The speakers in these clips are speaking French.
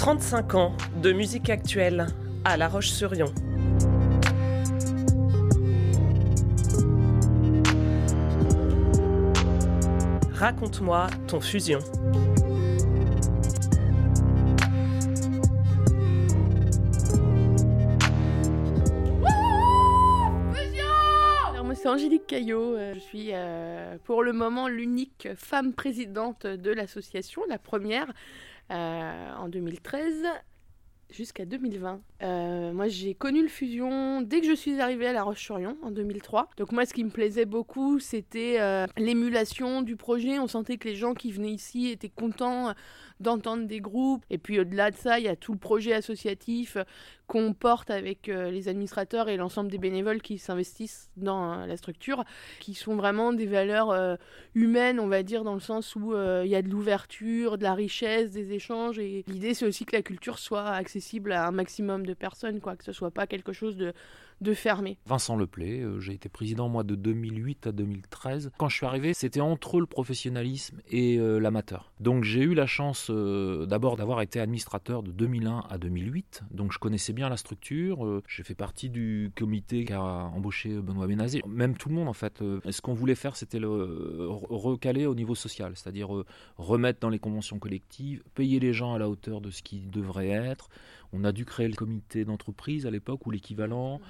35 ans de musique actuelle à La Roche-sur-Yon. Raconte-moi ton fusion. Alors moi c'est Angélique Caillot, euh, je suis euh, pour le moment l'unique femme présidente de l'association, la première euh, en 2013 jusqu'à 2020. Euh, moi, j'ai connu le fusion dès que je suis arrivée à La Roche-sur-Yon en 2003. Donc moi, ce qui me plaisait beaucoup, c'était euh, l'émulation du projet. On sentait que les gens qui venaient ici étaient contents d'entendre des groupes. Et puis au-delà de ça, il y a tout le projet associatif qu'on porte avec euh, les administrateurs et l'ensemble des bénévoles qui s'investissent dans euh, la structure, qui sont vraiment des valeurs euh, humaines, on va dire, dans le sens où il y a de l'ouverture, de la richesse, des échanges. Et l'idée, c'est aussi que la culture soit accessible à un maximum de personnes, quoi, que ce soit pas quelque chose de, fermé. Vincent Leplay, j'ai été président moi de 2008 à 2013. Quand je suis arrivé, c'était entre le professionnalisme et l'amateur. Donc j'ai eu la chance d'abord d'avoir été administrateur de 2001 à 2008. Donc je connaissais bien la structure. euh, j'ai fait partie du comité qui a embauché Benoît Bénazé. Même tout le monde en fait. Euh, ce qu'on voulait faire, c'était le re- recaler au niveau social, c'est-à-dire euh, remettre dans les conventions collectives, payer les gens à la hauteur de ce qu'ils devraient être. On a dû créer le comité d'entreprise à l'époque ou l'équivalent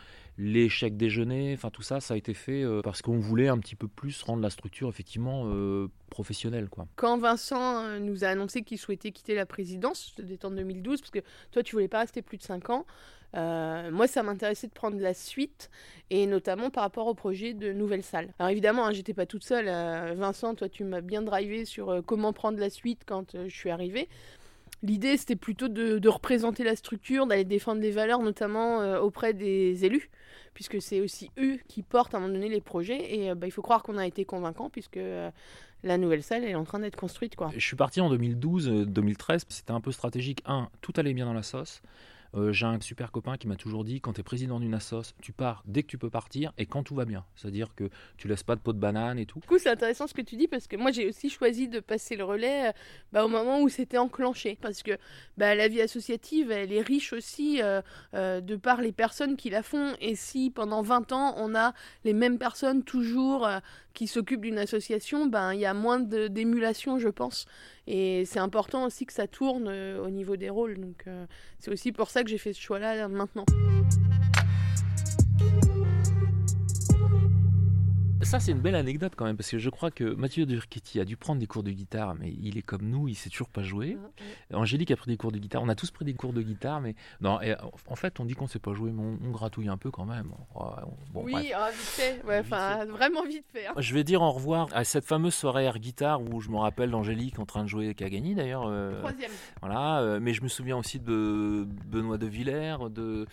chèques déjeuner, enfin tout ça, ça a été fait euh, parce qu'on voulait un petit peu plus rendre la structure effectivement euh, professionnelle. Quoi. Quand Vincent euh, nous a annoncé qu'il souhaitait quitter la présidence, c'était en 2012, parce que toi, tu voulais pas rester plus de 5 ans, moi, ça m'intéressait de prendre la suite, et notamment par rapport au projet de nouvelle salle. Alors évidemment, hein, j'étais pas toute seule. Vincent, toi, tu m'as bien drivé sur comment prendre la suite quand je suis arrivée. L'idée, c'était plutôt de, représenter la structure, d'aller défendre les valeurs, notamment euh, auprès des élus, puisque c'est aussi eux qui portent à un moment donné les projets. Et euh, bah, il faut croire qu'on a été convaincants, puisque euh, la nouvelle salle est en train d'être construite. Je suis parti en 2012-2013, c'était un peu stratégique. Un, tout allait bien dans la sauce. Euh, j'ai un super copain qui m'a toujours dit quand tu es président d'une assoce, tu pars dès que tu peux partir et quand tout va bien. C'est-à-dire que tu laisses pas de pot de banane et tout. Du coup, c'est intéressant ce que tu dis parce que moi, j'ai aussi choisi de passer le relais euh, bah, au moment où c'était enclenché. Parce que bah, la vie associative, elle est riche aussi euh, euh, de par les personnes qui la font. Et si pendant 20 ans, on a les mêmes personnes toujours euh, qui s'occupent d'une association, ben, il y a moins d'émulation, je pense. Et c'est important aussi que ça tourne euh, au niveau des rôles. Donc, c'est aussi pour ça que j'ai fait ce choix-là là, maintenant. Ça, c'est une belle anecdote quand même, parce que je crois que Mathieu Durchetti a dû prendre des cours de guitare, mais il est comme nous, il sait toujours pas jouer. Angélique a pris des cours de guitare, on a tous pris des cours de guitare, mais non, et, en fait, on dit qu'on sait pas jouer, mais on, on gratouille un peu quand même. Bon, oui, bref. ah, vite fait. Ouais, Vite enfin, vraiment vite fait. hein. Je vais dire au revoir à cette fameuse soirée air guitare où je me rappelle d'Angélique en train de jouer Kagani d'ailleurs. euh, Troisième. voilà, euh, mais je me souviens aussi de Benoît de Villers, de,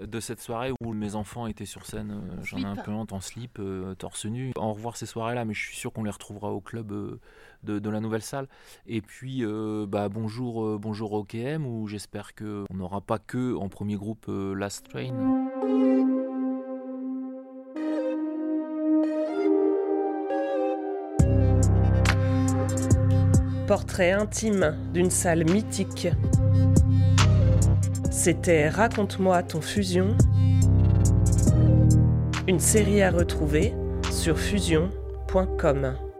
de cette soirée où mes enfants étaient sur scène, euh, j'en ai un peu honte, en slip, torse nu. Au revoir ces soirées-là, mais je suis sûr qu'on les retrouvera au club euh, de, la nouvelle salle. Et puis, euh, bah, bonjour, euh, bonjour au KM, où j'espère qu'on n'aura pas que en premier groupe Last Train. Portrait intime d'une salle mythique. C'était Raconte-moi ton fusion. Une série à retrouver sur fusion.com.